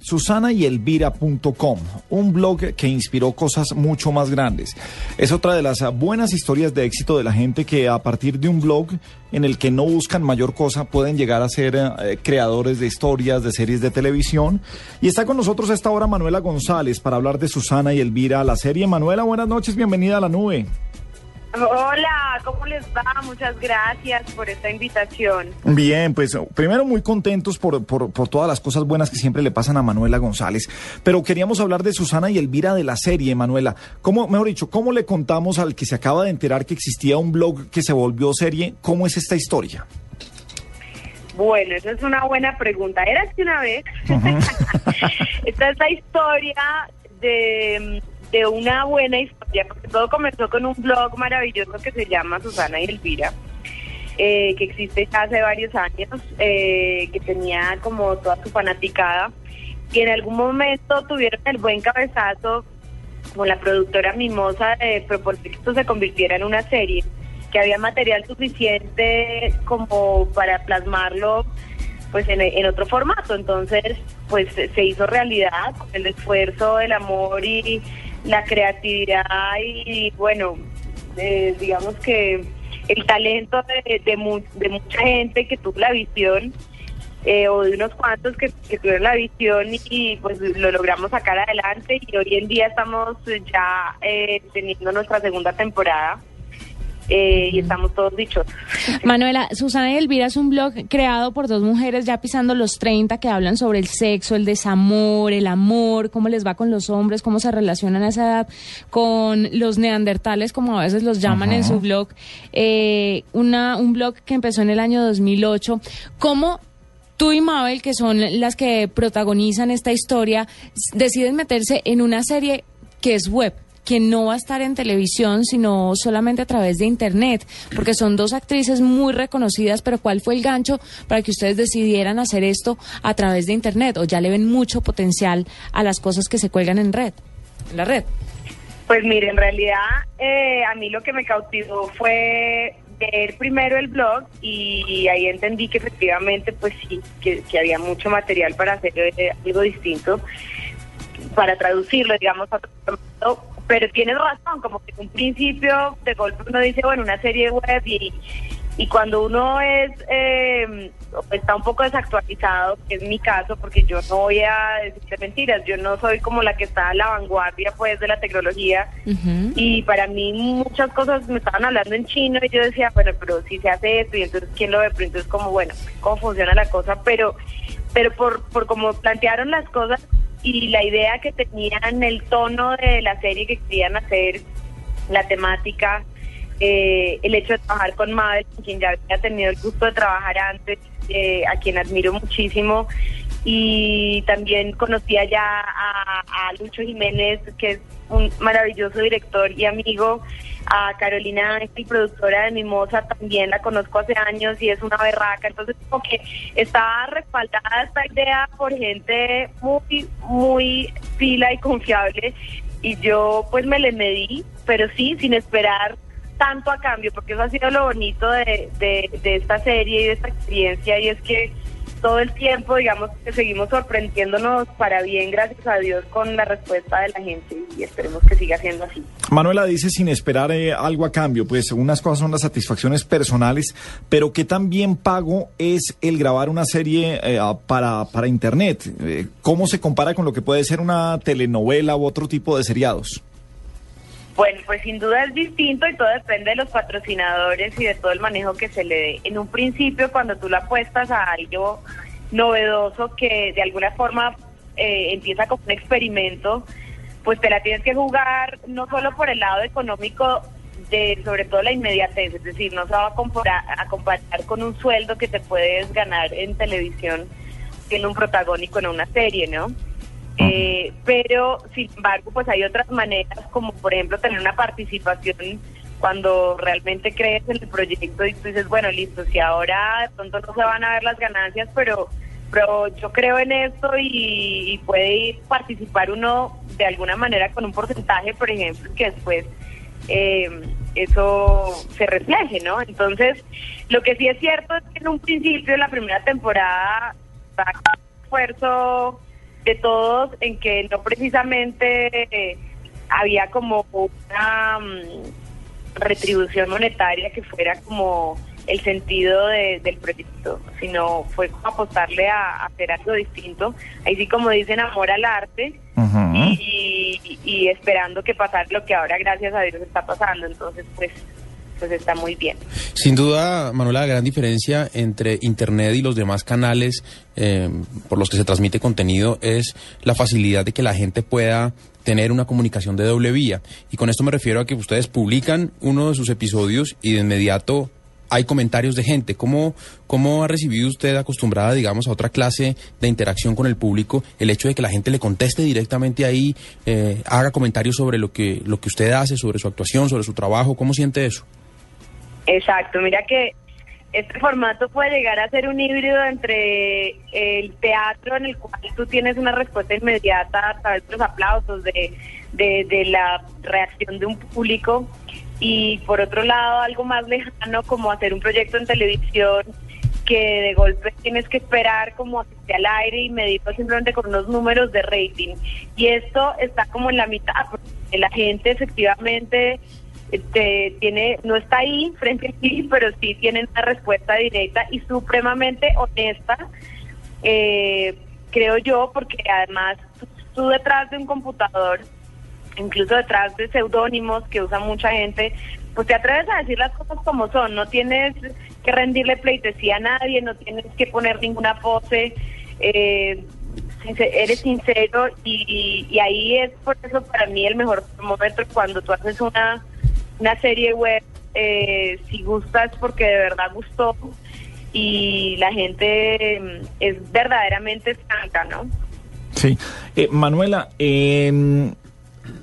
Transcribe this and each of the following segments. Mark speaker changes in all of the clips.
Speaker 1: susanayelvira.com, un blog que inspiró cosas mucho más grandes. Es otra de las buenas historias de éxito de la gente que a partir de un blog en el que no buscan mayor cosa pueden llegar a ser eh, creadores de historias, de series de televisión. Y está con nosotros esta hora Manuela González para hablar de Susana y Elvira, la serie. Manuela, buenas noches, bienvenida a la nube.
Speaker 2: Hola, ¿cómo les va? Muchas gracias por esta invitación.
Speaker 1: Bien, pues primero muy contentos por, por, por, todas las cosas buenas que siempre le pasan a Manuela González, pero queríamos hablar de Susana y Elvira de la serie, Manuela. ¿Cómo, mejor dicho, cómo le contamos al que se acaba de enterar que existía un blog que se volvió serie? ¿Cómo es esta historia?
Speaker 2: Bueno, esa es una buena pregunta. Era que una vez, esta es la historia de de una buena historia, porque todo comenzó con un blog maravilloso que se llama Susana y Elvira, eh, que existe ya hace varios años, eh, que tenía como toda su fanaticada, y en algún momento tuvieron el buen cabezazo con la productora Mimosa de proponer que esto se convirtiera en una serie, que había material suficiente como para plasmarlo pues en, en, otro formato. Entonces, pues se hizo realidad con el esfuerzo, el amor y la creatividad y, bueno, digamos que el talento de, de, mucha gente que tuvo la visión eh, o de unos cuantos que, que, tuvieron la visión y, pues lo logramos sacar adelante y hoy en día estamos ya eh, teniendo nuestra segunda temporada. Eh, y estamos todos dichos.
Speaker 3: Manuela, Susana y Elvira es un blog creado por dos mujeres ya pisando los 30 que hablan sobre el sexo, el desamor, el amor, cómo les va con los hombres, cómo se relacionan a esa edad con los neandertales, como a veces los llaman en su blog. Eh, una, un blog que empezó en el año 2008. ¿Cómo tú y Mabel, que son las que protagonizan esta historia, deciden meterse en una serie que es web? Que no va a estar en televisión, sino solamente a través de Internet, porque son dos actrices muy reconocidas, pero ¿cuál fue el gancho para que ustedes decidieran hacer esto a través de Internet? ¿O ya le ven mucho potencial a las cosas que se cuelgan en red, en la red?
Speaker 2: Pues mire, en realidad eh, a mí lo que me cautivó fue ver primero el blog y ahí entendí que efectivamente pues sí, que, había mucho material para hacer eh, algo distinto, para traducirlo, digamos, a otro pero tienes razón, como que en un principio de golpe uno dice, bueno, una serie web y, y cuando uno es eh, está un poco desactualizado, que es mi caso, porque yo no voy a decirte mentiras, yo no soy como la que está a la vanguardia pues de la tecnología y para mí muchas cosas me estaban hablando en chino y yo decía, bueno, pero si se hace esto y entonces quién lo ve, pero entonces como bueno, cómo funciona la cosa, pero pero por por cómo plantearon las cosas y la idea que tenían, el tono de la serie que querían hacer, la temática, eh, el hecho de trabajar con Mabel, con quien ya había tenido el gusto de trabajar antes, eh, a quien admiro muchísimo, y también conocía ya a, a Lucho Jiménez, que es un maravilloso director y amigo, a Carolina Ángel, productora de Mimosa, también la conozco hace años y es una berraca. Entonces, como que está respaldada esta idea por gente muy, muy fila y confiable. Y yo, pues, me le medí, pero sí, sin esperar tanto a cambio, porque eso ha sido lo bonito de, de, de esta serie y de esta experiencia, y es que todo el tiempo, digamos que seguimos sorprendiéndonos para bien, gracias a Dios, con la respuesta de la gente y esperemos que siga siendo así.
Speaker 1: Manuela dice sin esperar eh, algo a cambio, pues unas cosas son las satisfacciones personales, pero ¿qué tan bien pago es el grabar una serie eh, para, para Internet? Eh, ¿Cómo se compara con lo que puede ser una telenovela u otro tipo de seriados?
Speaker 2: Bueno, pues sin duda es distinto y todo depende de los patrocinadores y de todo el manejo que se le dé. En un principio, cuando tú la apuestas a algo novedoso que de alguna forma eh, empieza como un experimento, pues te la tienes que jugar no solo por el lado económico de sobre todo la inmediatez, es decir, no se va a comparar, a con un sueldo que te puedes ganar en televisión siendo un protagónico en una serie, ¿no? Eh, pero, sin embargo, pues hay otras maneras, como por ejemplo tener una participación cuando realmente crees en el proyecto y tú dices, bueno, listo, si ahora de pronto no se van a ver las ganancias, pero, pero yo creo en esto y, puede participar uno de alguna manera con un porcentaje, por ejemplo, que después eh, eso se refleje, ¿no? Entonces, lo que sí es cierto es que en un principio, la primera temporada, esfuerzo de todos en que no precisamente eh, había como una mm, retribución monetaria que fuera como el sentido del proyecto, sino fue como apostarle a, hacer algo distinto. Ahí sí, como dicen, amor al arte y, y, esperando que pasara lo que ahora, gracias a Dios, está pasando. Entonces, pues pues está muy bien.
Speaker 4: Sin duda, Manuela, la gran diferencia entre Internet y los demás canales eh, por los que se transmite contenido es la facilidad de que la gente pueda tener una comunicación de doble vía. Y con esto me refiero a que ustedes publican uno de sus episodios y de inmediato hay comentarios de gente. ¿Cómo, ¿Cómo ha recibido usted acostumbrada, digamos, a otra clase de interacción con el público el hecho de que la gente le conteste directamente ahí, eh, haga comentarios sobre lo que, lo que usted hace, sobre su actuación, sobre su trabajo? ¿Cómo siente eso?
Speaker 2: Exacto, mira que este formato puede llegar a ser un híbrido entre el teatro en el cual tú tienes una respuesta inmediata a través de los aplausos, de, de, la reacción de un público y por otro lado algo más lejano como hacer un proyecto en televisión que de golpe tienes que esperar como esté al aire y medirlo simplemente con unos números de rating. Y esto está como en la mitad, porque la gente efectivamente este, tiene, no está ahí frente a ti, pero sí tiene una respuesta directa y supremamente honesta, eh, creo yo, porque además tú, detrás de un computador, incluso detrás de seudónimos que usa mucha gente, pues te atreves a decir las cosas como son, no tienes que rendirle pleitesía a nadie, no tienes que poner ninguna pose, eh, eres sincero y, y, ahí es por eso para mí el mejor momento cuando tú haces una una serie web, eh, si gusta es porque de verdad gustó y la gente mm, es verdaderamente santa, ¿no?
Speaker 1: Sí. Eh, Manuela, en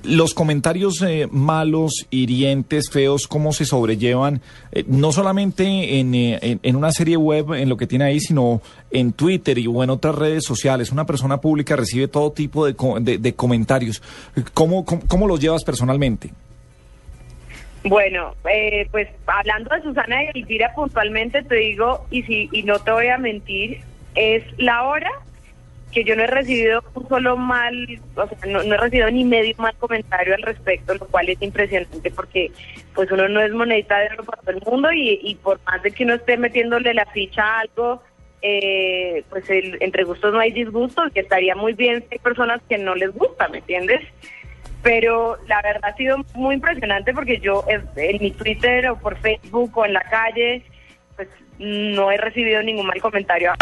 Speaker 1: los comentarios eh, malos, hirientes, feos, ¿cómo se sobrellevan? no solamente en, en, una serie web, en lo que tiene ahí, sino en Twitter y o en otras redes sociales. Una persona pública recibe todo tipo de, de, comentarios. ¿Cómo, cómo, cómo los llevas personalmente?
Speaker 2: Bueno, eh, pues hablando de Susana y Elvira puntualmente te digo, y, si, y no te voy a mentir, es la hora que yo no he recibido un solo mal, o sea, no, he recibido ni medio mal comentario al respecto, lo cual es impresionante porque pues uno no es monedita de oro para todo el mundo y, y por más de que uno esté metiéndole la ficha a algo, eh, pues el, entre gustos no hay disgustos, que estaría muy bien si hay personas que no les gusta, ¿me entiendes? Pero la verdad ha sido muy impresionante porque yo en mi Twitter o por Facebook o en la calle, pues no he recibido ningún mal comentario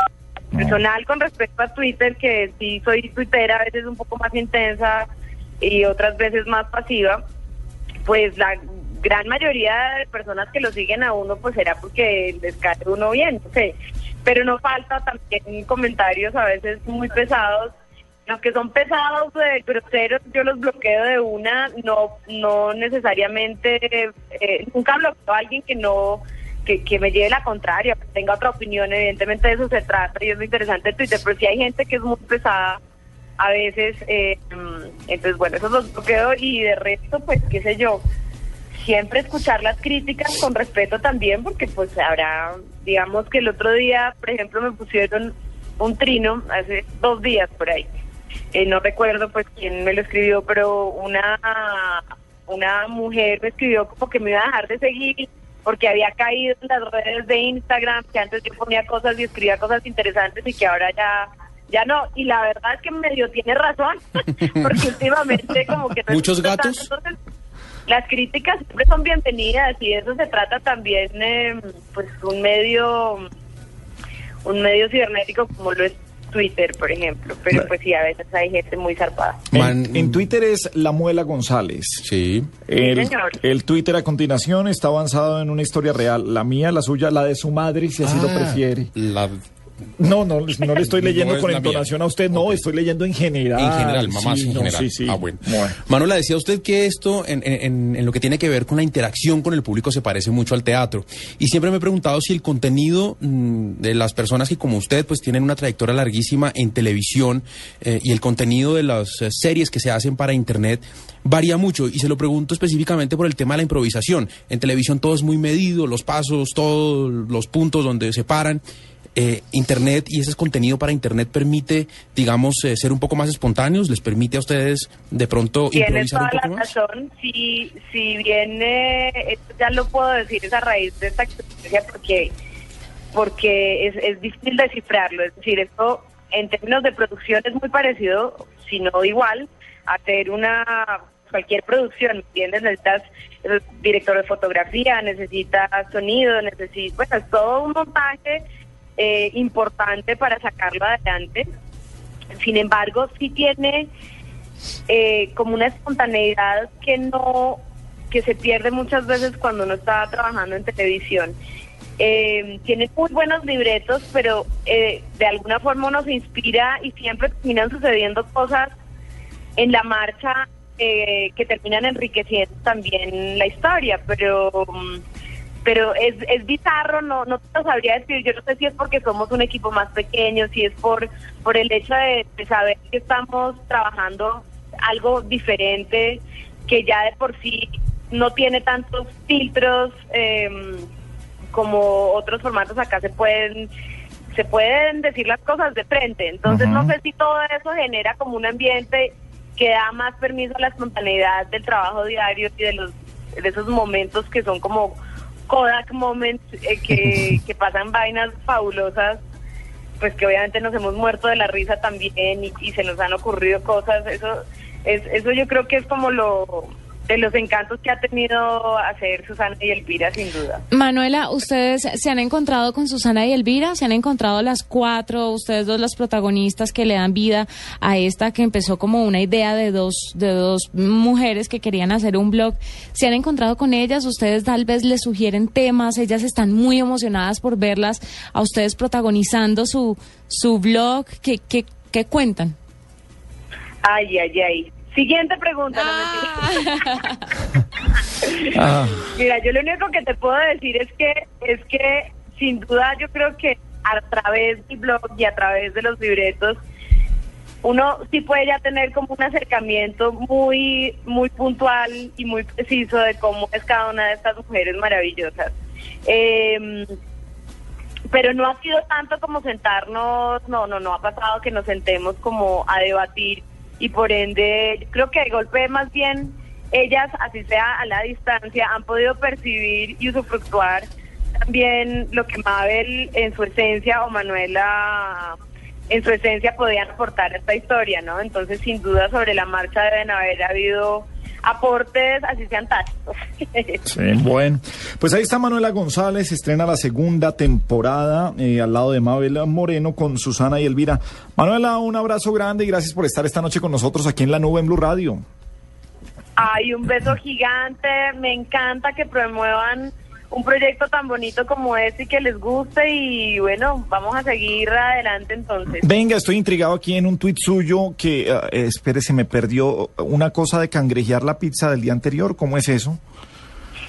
Speaker 2: personal con respecto a Twitter, que sí soy tuitera, a veces un poco más intensa y otras veces más pasiva, pues la gran mayoría de personas que lo siguen a uno, pues será porque les cae uno bien, no sé. Pero no falta también comentarios a veces muy pesados los que son pesados, de groseros, yo los bloqueo de una, no no necesariamente, eh, nunca bloqueo a alguien que no, que, que me lleve la contraria, que tenga otra opinión, evidentemente de eso se trata y es muy interesante Twitter, pero si hay gente que es muy pesada a veces, eh, entonces bueno, eso los bloqueo y de resto, pues qué sé yo, siempre escuchar las críticas con respeto también, porque pues habrá, digamos que el otro día, por ejemplo, me pusieron un trino, hace dos días por ahí, eh, no recuerdo pues quién me lo escribió, pero una, una mujer me escribió como que me iba a dejar de seguir porque había caído en las redes de Instagram, que antes yo ponía cosas y escribía cosas interesantes y que ahora ya ya no, y la verdad es que medio tiene razón, porque últimamente como que...
Speaker 4: ¿Muchos gatos?
Speaker 2: las críticas siempre son bienvenidas y eso se trata también, eh, pues un medio, un medio cibernético como lo es Twitter, por ejemplo, pero pues sí, a veces hay gente muy zarpada.
Speaker 1: En, Twitter es La Muela González.
Speaker 4: Sí.
Speaker 1: El, el, Twitter a continuación está avanzado en una historia real. La mía, la suya, la de su madre, si así lo ah, prefiere.
Speaker 4: La
Speaker 1: no, no, no le estoy leyendo con entonación a usted, no, estoy leyendo en general.
Speaker 4: En general, mamá, en general. Ah, bueno. Manuela, decía usted que esto, en, lo que tiene que ver con la interacción con el público, se parece mucho al teatro. Y siempre me he preguntado si el contenido mm, de las personas que, como usted, pues tienen una trayectoria larguísima en televisión eh, y el contenido de las eh, series que se hacen para Internet varía mucho. Y se lo pregunto específicamente por el tema de la improvisación. En televisión todo es muy medido, los pasos, todos los puntos donde se paran. Eh, Internet y ese contenido para Internet permite, digamos, eh, ser un poco más espontáneos, les permite a ustedes de pronto
Speaker 2: Tienes
Speaker 4: improvisar un poco
Speaker 2: la
Speaker 4: más.
Speaker 2: razón. Si, si bien, eh, esto ya lo puedo decir, es a raíz de esta experiencia porque, porque es, es difícil descifrarlo. Es decir, esto en términos de producción es muy parecido, si no igual, a hacer una cualquier producción, ¿me ¿entiendes? Necesitas eh, director de fotografía, necesitas sonido, necesitas, bueno, es todo un montaje eh, importante para sacarlo adelante. Sin embargo, sí tiene eh, como una espontaneidad que no que se pierde muchas veces cuando uno está trabajando en televisión. Eh, tiene muy buenos libretos, pero eh, de alguna forma uno se inspira y siempre terminan sucediendo cosas en la marcha eh, que terminan enriqueciendo también la historia, pero mm, pero es, es bizarro, no no te lo sabría decir, yo no sé si es porque somos un equipo más pequeño, si es por por el hecho de, de saber que estamos trabajando algo diferente, que ya de por sí no tiene tantos filtros eh, como otros formatos acá se pueden se pueden decir las cosas de frente, entonces no sé si todo eso genera como un ambiente que da más permiso a la espontaneidad del trabajo diario y de los de esos momentos que son como Kodak moments eh, que, que pasan vainas fabulosas pues que obviamente nos hemos muerto de la risa también y, y se nos han ocurrido cosas. Eso es eso yo creo que es como lo de los encantos que ha tenido hacer Susana y Elvira sin duda
Speaker 3: Manuela, ¿ustedes se han encontrado con Susana y Elvira? ¿Se han encontrado las cuatro, ustedes dos las protagonistas que le dan vida a esta que empezó como una idea de dos, de dos mujeres que querían hacer un blog? ¿Se han encontrado con ellas? ¿Ustedes tal vez les sugieren temas? Ellas están muy emocionadas por verlas a ustedes protagonizando su, su blog. ¿Qué, qué, qué cuentan?
Speaker 2: ay ay ay siguiente pregunta no mentira.
Speaker 1: Ah,
Speaker 2: Mira, yo lo único que te puedo decir es que es que sin duda yo creo que a través del blog y a través de los libretos uno sí puede ya tener como un acercamiento muy muy puntual y muy preciso de cómo es cada una de estas mujeres maravillosas. Eh, pero no ha sido tanto como sentarnos, no, no, no ha pasado que nos sentemos como a debatir y por ende creo que de golpe más bien ellas, así sea a la distancia, han podido percibir y usufructuar también lo que Mabel en su esencia o Manuela en su esencia podían aportar a esta historia, ¿no? Entonces sin duda sobre la marcha deben haber habido aportes, así sean tácticos.
Speaker 1: sí, bueno. Pues ahí está Manuela González, estrena la segunda temporada eh, al lado de Mabel Moreno con Susana y Elvira. Manuela, un abrazo grande y gracias por estar esta noche con nosotros aquí en la nube en Blue Radio.
Speaker 2: Ay, un beso gigante. Me encanta que promuevan un proyecto tan bonito como este y que les guste. Y bueno, vamos a seguir adelante entonces.
Speaker 1: Venga, estoy intrigado aquí en un tuit suyo que, eh, espere, se me perdió una cosa de cangrejear la pizza del día anterior. ¿Cómo es eso?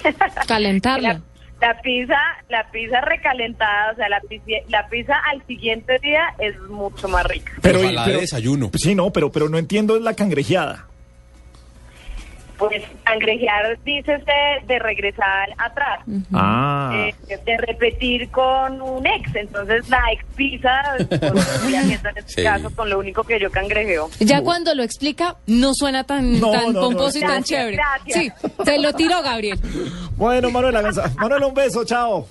Speaker 3: Calentarla.
Speaker 2: La, la pizza, la pizza recalentada, o sea, la pizza, la pizza al siguiente día es mucho más rica.
Speaker 4: Ojalá de desayuno.
Speaker 1: Sí, no, pero, pero no entiendo es la cangrejeada.
Speaker 2: Pues cangrejear, dícese de regresar atrás.
Speaker 1: Ah.
Speaker 2: Eh, de repetir con un ex, entonces la ex pues, haciendo en este
Speaker 4: Sí.
Speaker 2: caso con lo único que yo cangrejeo.
Speaker 3: Ya cuando lo explica, no suena tan,
Speaker 1: No,
Speaker 3: tan
Speaker 1: no, no.
Speaker 3: pomposo y tan
Speaker 2: Gracias,
Speaker 3: chévere.
Speaker 2: gracias.
Speaker 3: Sí, te lo tiro, Gabriel.
Speaker 1: Bueno, Manuela. Manuela, un beso, chao.